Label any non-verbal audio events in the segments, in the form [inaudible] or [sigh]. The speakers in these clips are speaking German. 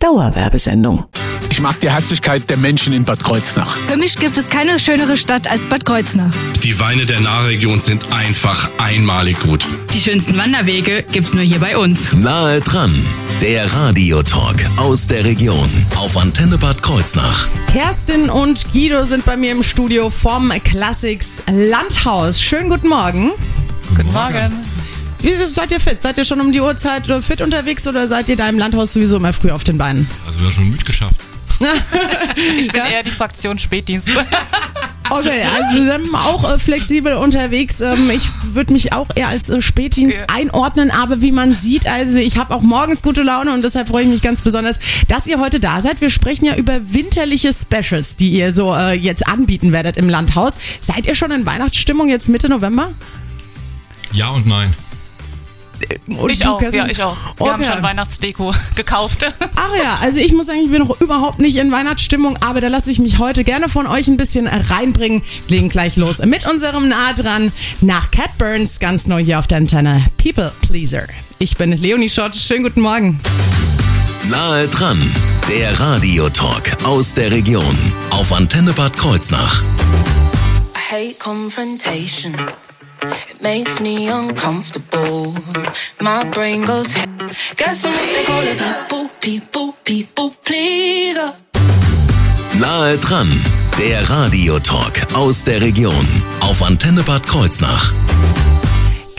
Dauerwerbesendung. Ich mag die Herzlichkeit der Menschen in Bad Kreuznach. Für mich gibt es keine schönere Stadt als Bad Kreuznach. Die Weine der Nahregion sind einfach einmalig gut. Die schönsten Wanderwege gibt's nur hier bei uns. Nahe dran, der Radiotalk aus der Region auf Antenne Bad Kreuznach. Kerstin und Guido sind bei mir im Studio vom Classics Landhaus. Schönen guten Morgen. Guten Morgen. Wie seid ihr fit? Seid ihr schon um die Uhrzeit fit unterwegs oder seid ihr da im Landhaus sowieso immer früh auf den Beinen? Also wir haben schon müde geschafft. [laughs] Ich bin eher die Fraktion Spätdienst. [laughs] Okay, also dann auch äh, flexibel unterwegs. Ähm, ich würde mich auch eher als äh, Spätdienst Ja. einordnen, aber wie man sieht, also ich habe auch morgens gute Laune und deshalb freue ich mich ganz besonders, dass ihr heute da seid. Wir sprechen ja über winterliche Specials, die ihr so äh, jetzt anbieten werdet im Landhaus. Seid ihr schon in Weihnachtsstimmung jetzt Mitte November? Ja und nein. Und Ich du, auch, Kerstin? ja, ich auch. Wir haben Okay. schon Weihnachtsdeko [laughs] gekauft. Ach ja, also ich muss sagen, ich bin noch überhaupt nicht in Weihnachtsstimmung, aber da lasse ich mich heute gerne von euch ein bisschen reinbringen. Legen gleich los mit unserem Nah dran nach Cat Burns, ganz neu hier auf der Antenne. People Pleaser. Ich bin Leonie Schott. Schönen guten Morgen. Nahe dran, der Radiotalk aus der Region auf Antenne Bad Kreuznach. I hate confrontation. It makes me uncomfortable. My brain goes, guess I'm what they call it. People, people, people, pleaser. Nahe dran, der Radiotalk aus der Region auf Antenne Bad Kreuznach.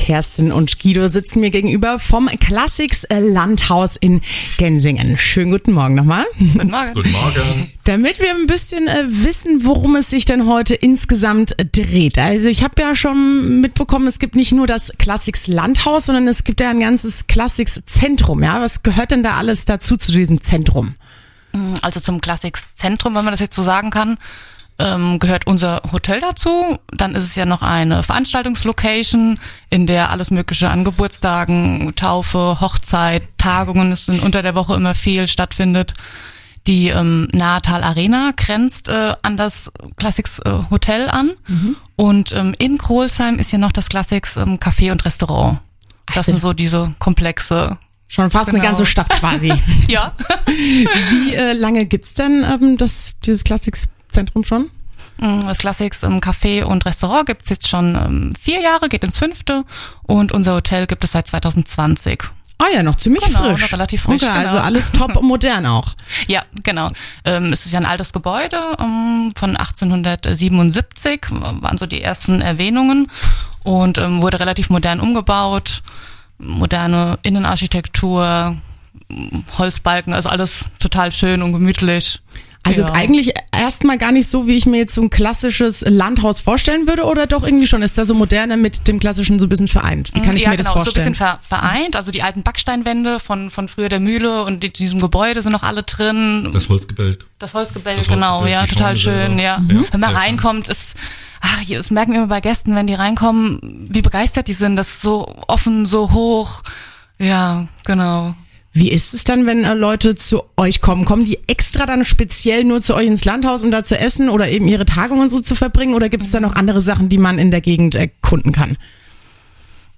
Kerstin und Guido sitzen mir gegenüber vom Classics Landhaus in Gensingen. Schönen guten Morgen nochmal. Guten Morgen. Guten Morgen. Damit wir ein bisschen äh, wissen, worum es sich denn heute insgesamt äh, dreht. Also ich habe ja schon mitbekommen, es gibt nicht nur das Classics Landhaus, sondern es gibt ja ein ganzes Classics Zentrum. Ja, was gehört denn da alles dazu zu diesem Zentrum? Also zum Classics Zentrum, wenn man das jetzt so sagen kann, ähm, gehört unser Hotel dazu. Dann ist es ja noch eine Veranstaltungslocation, in der alles Mögliche an Geburtstagen, Taufe, Hochzeit, Tagungen, es sind unter der Woche immer viel stattfindet. Die ähm, Nahetal Arena grenzt äh, an das Classics äh, Hotel an. Und ähm, in Krohlsheim ist ja noch das Classics ähm, Café und Restaurant. Das Also- sind so diese Komplexe. Schon fast eine Genau. ganze Stadt quasi. [laughs] Ja. Wie äh, lange gibt's denn ähm, das, dieses Classics Zentrum schon? Mm, Das Classics im Café und Restaurant gibt's jetzt schon ähm, vier Jahre, geht ins fünfte und unser Hotel gibt es seit 2020. Ah ja, noch ziemlich Genau, frisch. noch relativ frisch, Okay, also genau. alles top und modern auch. [laughs] Ja, genau. Ähm, es ist ja ein altes Gebäude ähm, von 1877, waren so die ersten Erwähnungen und ähm, wurde relativ modern umgebaut, moderne Innenarchitektur, Holzbalken, also alles total schön und gemütlich. Also Ja. eigentlich erstmal gar nicht so, wie ich mir jetzt so ein klassisches Landhaus vorstellen würde, oder doch irgendwie schon? Ist da so moderne mit dem klassischen so ein bisschen vereint? Wie kann ich ja, mir das genau, vorstellen? so ein bisschen ver vereint. Also die alten Backsteinwände von, von früher der Mühle und in diesem Gebäude sind noch alle drin. Das Holzgebälk. Das Holzgebälk, Das genau, ja, total schön, ja. Mhm. Wenn man reinkommt, ist, ach, hier, das merken wir immer bei Gästen, wenn die reinkommen, wie begeistert die sind. Das ist so offen, so hoch. Ja, genau. Wie ist es dann, wenn äh, Leute zu euch kommen? Kommen die extra dann speziell nur zu euch ins Landhaus, um da zu essen oder eben ihre Tagungen so zu verbringen? Oder gibt es da noch andere Sachen, die man in der Gegend erkunden kann?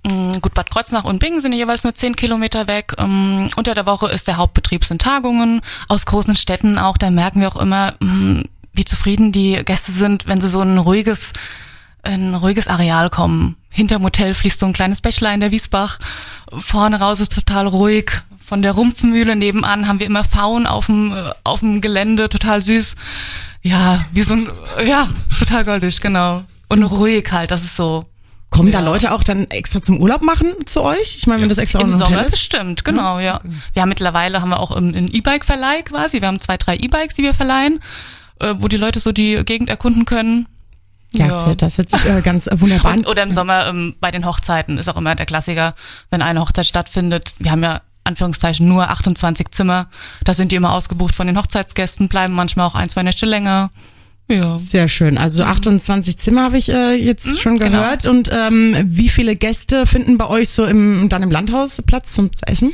Mm, Gut, Bad Kreuznach und Bingen sind jeweils nur zehn Kilometer weg. Ähm, Unter der Woche ist der Hauptbetrieb sind Tagungen. Aus großen Städten auch, da merken wir auch immer, mm, wie zufrieden die Gäste sind, wenn sie so ein ruhiges, ein ruhiges Areal kommen. Hinterm Hotel fließt so ein kleines Bächlein, der Wiesbach. Vorne raus ist total ruhig. Von der Rumpfmühle nebenan haben wir immer Faun auf dem, äh, auf dem Gelände, total süß. Ja, wie so ein, ja, total goldig, genau. Und ruhig halt, das ist so, Kommen da Ja. Leute auch dann extra zum Urlaub machen zu euch? Ich meine, wenn das extra Im Hotel Sommer ist. bestimmt, genau, ja. Wir haben mittlerweile haben wir auch einen E-Bike-Verleih quasi. Wir haben zwei, drei E-Bikes, die wir verleihen, äh, wo die Leute so die Gegend erkunden können. Ja, das, hört- das hört sich äh, ganz äh, wunderbar an. Oder im Sommer ähm, bei den Hochzeiten ist auch immer der Klassiker, wenn eine Hochzeit stattfindet. Wir haben ja Anführungszeichen nur 28 Zimmer. Da sind die immer ausgebucht von den Hochzeitsgästen, bleiben manchmal auch ein, zwei Nächte länger. Ja. Sehr schön. Also 28 Zimmer habe ich äh, jetzt schon genau. gehört. Und ähm, wie viele Gäste finden bei euch so im, dann im Landhaus Platz zum Essen?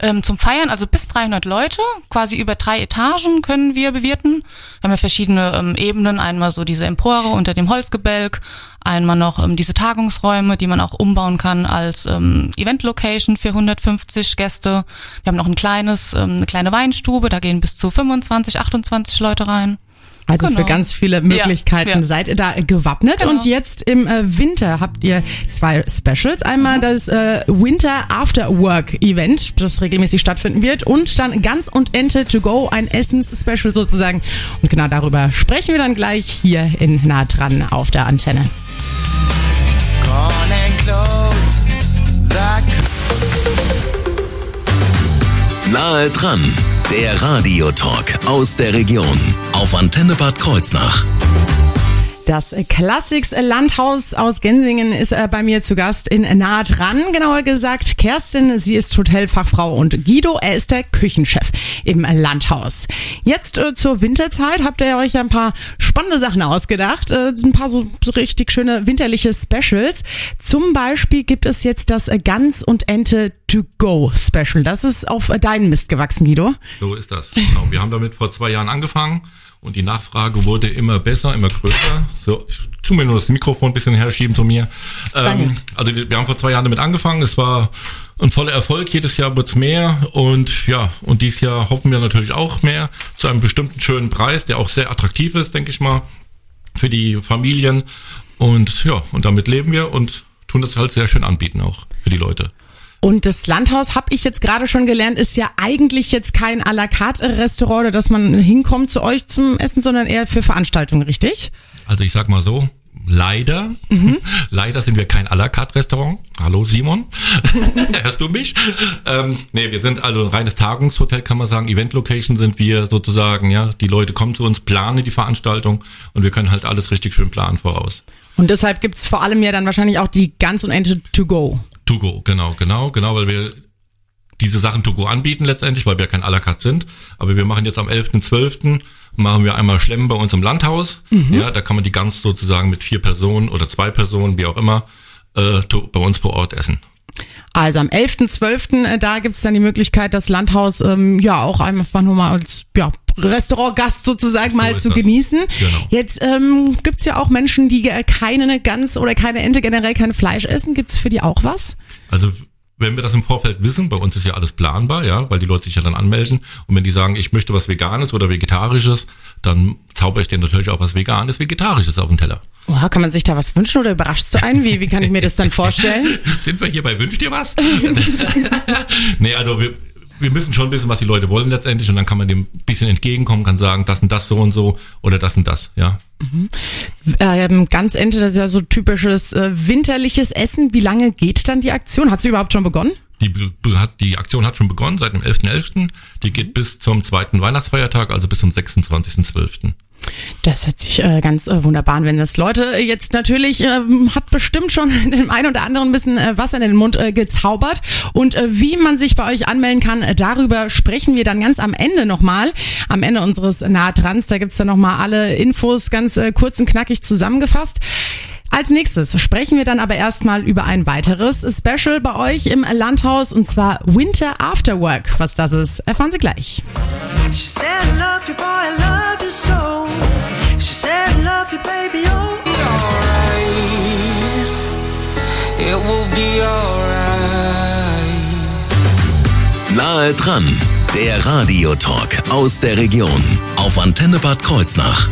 Ähm, zum Feiern, also bis 300 Leute, quasi über drei Etagen können wir bewirten. Wir haben ja verschiedene ähm, Ebenen, einmal so diese Empore unter dem Holzgebälk, einmal noch ähm, diese Tagungsräume, die man auch umbauen kann als ähm, Event-Location für 150 Gäste. Wir haben noch ein kleines, ähm, eine kleine Weinstube, da gehen bis zu 25, 28 Leute rein. Also Genau. für ganz viele Möglichkeiten Ja, ja. seid ihr da gewappnet. Genau. Und jetzt im äh, Winter habt ihr zwei Specials. Einmal das äh, Winter After Work Event, das regelmäßig stattfinden wird. Und dann Ganz und Ente to go, ein Essens-Special sozusagen. Und genau darüber sprechen wir dann gleich hier in Nah dran auf der Antenne. Nahe dran, der Radiotalk aus der Region auf Antenne Bad Kreuznach. Das Classics Landhaus aus Gensingen ist äh, bei mir zu Gast in Nahe dran. Genauer gesagt, Kerstin, sie ist Hotelfachfrau und Guido, er ist der Küchenchef im Landhaus. Jetzt äh, zur Winterzeit habt ihr euch ein paar spannende Sachen ausgedacht. Äh, ein paar so, so richtig schöne winterliche Specials. Zum Beispiel gibt es jetzt das Gans und Ente to go Special. Das ist auf deinen Mist gewachsen, Guido. So ist das. Genau. Wir haben damit vor zwei Jahren angefangen und die Nachfrage wurde immer besser, immer größer. So, ich tu mir nur das Mikrofon ein bisschen herschieben zu mir. Ähm, also wir haben vor zwei Jahren damit angefangen. Es war ein voller Erfolg. Jedes Jahr wird's mehr und ja, und dieses Jahr hoffen wir natürlich auch mehr zu einem bestimmten schönen Preis, der auch sehr attraktiv ist, denke ich mal, für die Familien. Und ja, und damit leben wir und tun das halt sehr schön anbieten auch für die Leute. Und das Landhaus, habe ich jetzt gerade schon gelernt, ist ja eigentlich jetzt kein à la carte Restaurant, oder dass man hinkommt zu euch zum Essen, sondern eher für Veranstaltungen, richtig? Also ich sag mal so, leider, [laughs] leider sind wir kein à la carte Restaurant. Hallo Simon, [laughs] hörst du mich? Ähm, nee, wir sind also ein reines Tagungshotel, kann man sagen. Event Location sind wir sozusagen, ja. Die Leute kommen zu uns, planen die Veranstaltung und wir können halt alles richtig schön planen voraus. Und deshalb gibt's vor allem ja dann wahrscheinlich auch die Gans und Ente to go. Genau, genau, genau, weil wir diese Sachen to go anbieten letztendlich, weil wir kein à la carte sind. Aber wir machen jetzt am 11.12. machen wir einmal Schlemmen bei uns im Landhaus. Ja, da kann man die Gans sozusagen mit vier Personen oder zwei Personen, wie auch immer, äh, bei uns vor Ort essen. Also am 11.12. äh, da gibt's dann die Möglichkeit, das Landhaus ähm, ja auch einfach nur mal als ja, Restaurantgast sozusagen So mal zu das. genießen. Genau. Jetzt ähm, gibt's ja auch Menschen, die keine Gans oder keine Ente, generell kein Fleisch essen. Gibt's für die auch was? Also wenn wir das im Vorfeld wissen, bei uns ist ja alles planbar, ja, weil die Leute sich ja dann anmelden. Und wenn die sagen, ich möchte was Veganes oder Vegetarisches, dann zauber ich denen natürlich auch was Veganes, Vegetarisches auf den Teller. Oha, kann man sich da was wünschen oder überraschst du einen? Wie, wie kann ich mir das dann [laughs] vorstellen? Sind wir hier bei Wünsch dir was? [laughs] [laughs] nee, also wir, wir müssen schon wissen, was die Leute wollen letztendlich und dann kann man dem ein bisschen entgegenkommen, kann sagen, das und das so und so oder das und das, ja. Ähm, ganz Ente, das ist ja so typisches äh, winterliches Essen. Wie lange geht dann die Aktion? Hat sie überhaupt schon begonnen? Die, hat, die Aktion hat schon begonnen seit dem 11.11. Die geht bis zum zweiten Weihnachtsfeiertag, also bis zum 26.12. Das hört sich äh, ganz äh, wunderbar an, wenn das Leute äh, jetzt natürlich ähm, hat bestimmt schon [laughs] dem einen oder anderen ein bisschen äh, Wasser in den Mund äh, gezaubert und äh, wie man sich bei euch anmelden kann, äh, darüber sprechen wir dann ganz am Ende nochmal. Am Ende unseres Nahtrans, da gibt's dann nochmal alle Infos ganz äh, kurz und knackig zusammengefasst. Als nächstes sprechen wir dann aber erstmal über ein weiteres Special bei euch im Landhaus und zwar Winter After Work. Was das ist, erfahren Sie gleich. Oh. Nahe dran, der Radiotalk aus der Region auf Antenne Bad Kreuznach.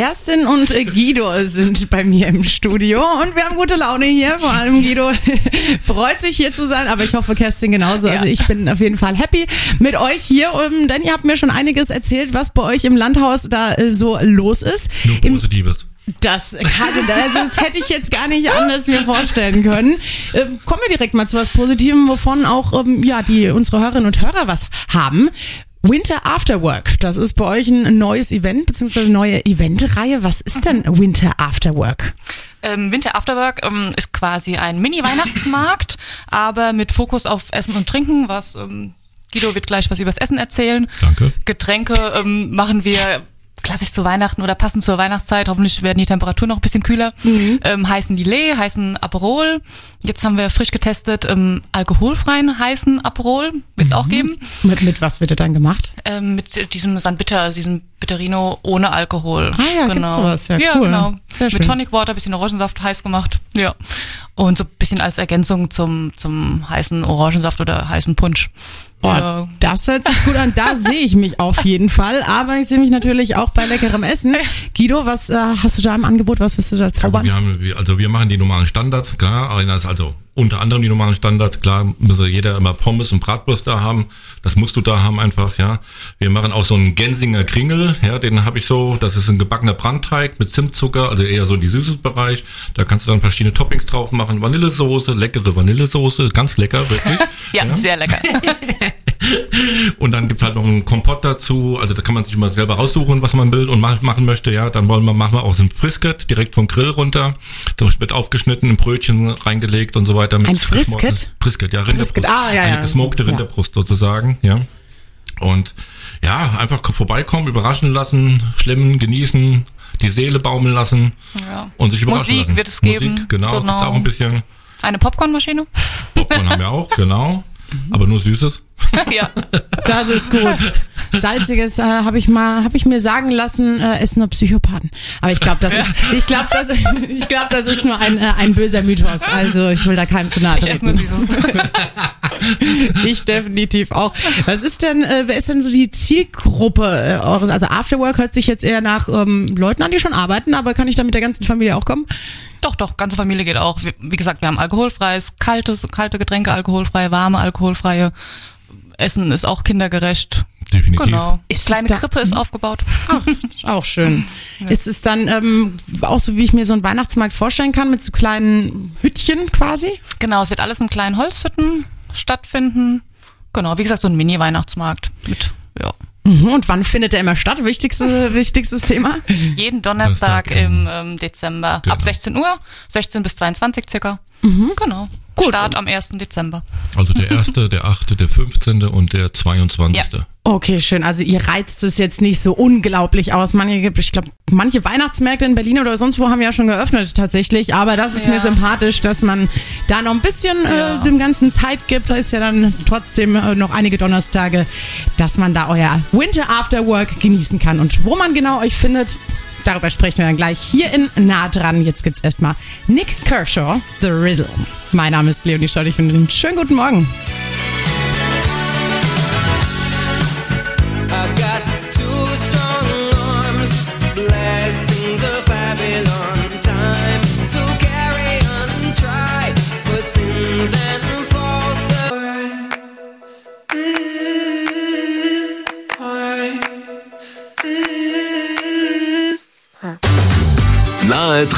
Kerstin und äh, Guido sind bei mir im Studio und wir haben gute Laune hier. Vor allem Guido [laughs] freut sich hier zu sein, aber ich hoffe Kerstin genauso. Also ich bin auf jeden Fall happy mit euch hier, ähm, denn ihr habt mir schon einiges erzählt, was bei euch im Landhaus da äh, so los ist. Nur Im, Positives. das kann, also das hätte ich jetzt gar nicht anders mir vorstellen können. Ähm, kommen wir direkt mal zu was Positivem, wovon auch ähm, ja die unsere Hörerinnen und Hörer was haben. Winter After Work, das ist bei euch ein neues Event beziehungsweise eine neue Eventreihe. Was ist denn Winter After Work? Ähm, Winter Afterwork ähm, ist quasi ein Mini-Weihnachtsmarkt, [laughs] aber mit Fokus auf Essen und Trinken, was ähm, Guido wird gleich was übers Essen erzählen. Danke. Getränke ähm, machen wir klassisch zu Weihnachten oder passend zur Weihnachtszeit, hoffentlich werden die Temperaturen noch ein bisschen kühler, ähm, heißen Lillet, heißen Aperol. Jetzt haben wir frisch getestet ähm, alkoholfreien heißen Aperol, wird es auch geben. Mit, mit was wird er dann gemacht? Ähm, mit diesem San Bitter, diesem Bitterino ohne Alkohol. Ah ja, gibt's sowas. Ja, ja cool. genau. Sehr schön. Mit Tonic Water, bisschen Orangensaft heiß gemacht. Ja. Und so ein bisschen als Ergänzung zum, zum heißen Orangensaft oder heißen Punsch. Oh, Ja. Das hört sich gut an. Da [laughs] sehe ich mich auf jeden Fall. Aber ich sehe mich natürlich auch bei leckerem Essen. [laughs] Guido, was äh, hast du da im Angebot? Was wirst du da zaubern? wir haben, also wir machen die normalen Standards, klar. Einer ist also unter anderem die normalen Standards, klar, muss jeder immer Pommes und Bratwurst da haben. Das musst du da haben einfach, ja. Wir machen auch so einen Gensinger Kringel, ja, den habe ich so, das ist ein gebackener Brandteig mit Zimtzucker, also eher so die süßes Bereich. Da kannst du dann verschiedene Toppings drauf machen, Vanillesoße, leckere Vanillesoße, ganz lecker, wirklich. [laughs] Ja, sehr lecker. [laughs] [laughs] Und dann gibt's halt noch einen Kompott dazu. Also da kann man sich mal selber raussuchen, was man will und ma- machen möchte. Ja, dann wollen wir, machen wir auch so ein Frisket direkt vom Grill runter. Das wird aufgeschnitten, in Brötchen reingelegt und so weiter. Mit Ein Frisket? Frisket, ja, Rinderbrust. Frisket, ah, ja, Eine ja. gesmokte Ja. Rinderbrust sozusagen, ja. Und ja, einfach vorbeikommen, überraschen lassen, schlemmen, genießen, die Seele baumeln lassen Ja. und sich überraschen Musik lassen. wird es geben. Musik, genau, Genau. gibt's auch ein bisschen. Eine Popcornmaschine? Popcorn haben wir auch, genau. [laughs] Aber nur Süßes. [laughs] ja. Das ist gut. Salziges äh, habe ich mal, habe ich mir sagen lassen, äh, essen nur Psychopathen. Aber ich glaube, das ist, [laughs] ich glaube, das, [laughs] ich glaube, das ist nur ein, äh, ein böser Mythos. Also ich will da keinem zu nahe Ich esse nur treten. Süßes. Ich definitiv auch. Was ist denn, äh, wer ist denn so die Zielgruppe äh, eures? Also Afterwork hört sich jetzt eher nach ähm, Leuten an, die schon arbeiten, aber kann ich da mit der ganzen Familie auch kommen? Doch, doch, ganze Familie geht auch. Wie, wie gesagt, wir haben alkoholfreies, kaltes, kalte Getränke, alkoholfreie, warme, alkoholfreie. Essen ist auch kindergerecht. Definitiv. Genau. Ist Kleine da- Krippe ist aufgebaut. Auch schön. [laughs] Ist es dann ähm, auch so, wie ich mir so einen Weihnachtsmarkt vorstellen kann, mit so kleinen Hüttchen quasi? Genau, es wird alles in kleinen Holzhütten stattfinden. Genau, wie gesagt, so ein Mini-Weihnachtsmarkt mit, ja. Mhm, Und wann findet der immer statt? Wichtigste, [laughs] wichtigstes Thema? Jeden Donnerstag Donnerstag im im- ähm, Dezember Genau. ab 16 Uhr, 16 bis 22 circa. Genau. Start am 1. Dezember. Also der erste, der achte, der 15. und der 22. Ja. Okay, schön. Also ihr reizt es jetzt nicht so unglaublich aus. Manche, gibt- ich glaube, manche Weihnachtsmärkte in Berlin oder sonst wo haben ja schon geöffnet tatsächlich. Aber das ist Ja. mir sympathisch, dass man da noch ein bisschen Ja. äh, dem Ganzen Zeit gibt. Da ist ja dann trotzdem äh, noch einige Donnerstage, dass man da euer Winter After Work genießen kann. Und wo man genau euch findet, darüber sprechen wir dann gleich hier in Nah dran. Jetzt gibt's erstmal Nick Kershaw, The Riddle. Mein Name ist Leonie Schott. Ich wünsche Ihnen einen schönen guten Morgen.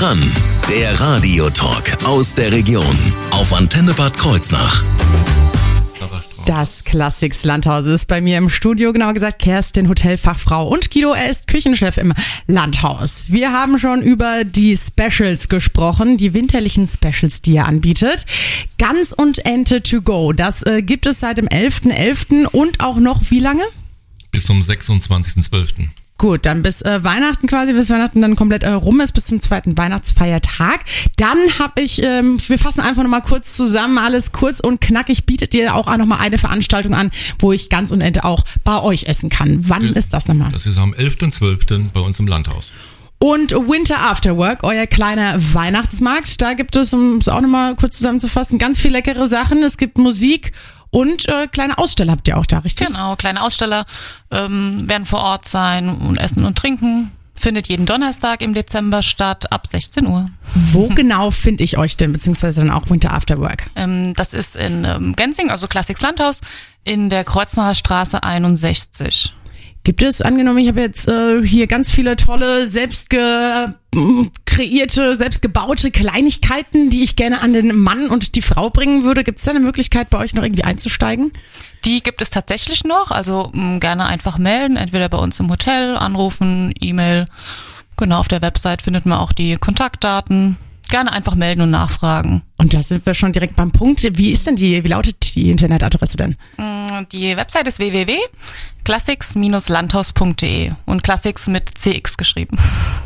Dran, der Radiotalk aus der Region auf Antenne Bad Kreuznach. Das Classics Landhaus ist bei mir im Studio, genauer gesagt Kerstin, Hotelfachfrau und Guido, er ist Küchenchef im Landhaus. Wir haben schon über die Specials gesprochen, die winterlichen Specials, die ihr anbietet. Gans und Ente to go, das äh, gibt es seit dem 11.11. und auch noch wie lange? Bis zum 26.12. Gut, dann bis äh, Weihnachten quasi, bis Weihnachten dann komplett äh, rum ist, bis zum zweiten Weihnachtsfeiertag. Dann habe ich, ähm, wir fassen einfach nochmal kurz zusammen, alles kurz und knackig, bietet dir auch nochmal eine Veranstaltung an, wo ich Gans und Ente auch bei euch essen kann. Wann Ja. ist das nochmal? Das ist am 11.12. bei uns im Landhaus. Und Winter After Work, euer kleiner Weihnachtsmarkt. Da gibt es, um es auch nochmal kurz zusammenzufassen, ganz viel leckere Sachen. Es gibt Musik und äh, kleine Aussteller habt ihr auch da, richtig? Genau, kleine Aussteller ähm, werden vor Ort sein und essen und trinken. Findet jeden Donnerstag im Dezember statt, ab 16 Uhr. Wo [laughs] genau finde ich euch denn, beziehungsweise dann auch Winter After Work? Ähm, das ist in ähm, Gensing, also Classics Landhaus, in der Kreuznacher Straße 61. Gibt es, angenommen, ich habe jetzt äh, hier ganz viele tolle, selbst kreierte, selbst gebaute Kleinigkeiten, die ich gerne an den Mann und die Frau bringen würde. Gibt es da eine Möglichkeit, bei euch noch irgendwie einzusteigen? Die gibt es tatsächlich noch, also mh, gerne einfach melden, entweder bei uns im Hotel, anrufen, E-Mail. Genau, auf der Website findet man auch die Kontaktdaten. Gerne einfach melden und nachfragen. Und da sind wir schon direkt beim Punkt. Wie ist denn die, wie lautet die Internetadresse denn? Mm, Die Website ist classics-landhaus.de und Classics mit CX geschrieben.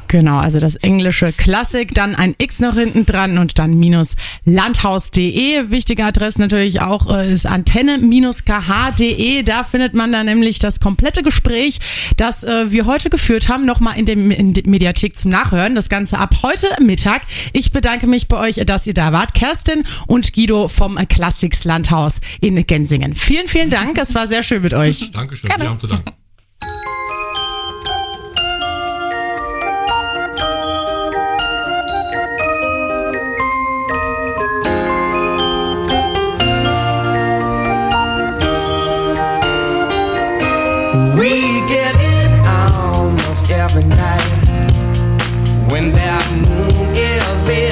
Genau, also das englische Klassik, dann ein X noch hinten dran und dann minus landhaus.de. Wichtige Adresse natürlich auch äh, ist antenne-kh.de. Da findet man dann nämlich das komplette Gespräch, das äh, wir heute geführt haben, nochmal in, dem, in der Mediathek zum Nachhören. Das Ganze ab heute Mittag. Ich bedanke mich bei euch, dass ihr da wart. Kerstin und Guido vom Classics Landhaus in Gensingen. Vielen, vielen Dank. Es war sehr schön mit euch. Dankeschön. Gerne. Wir haben zu danken.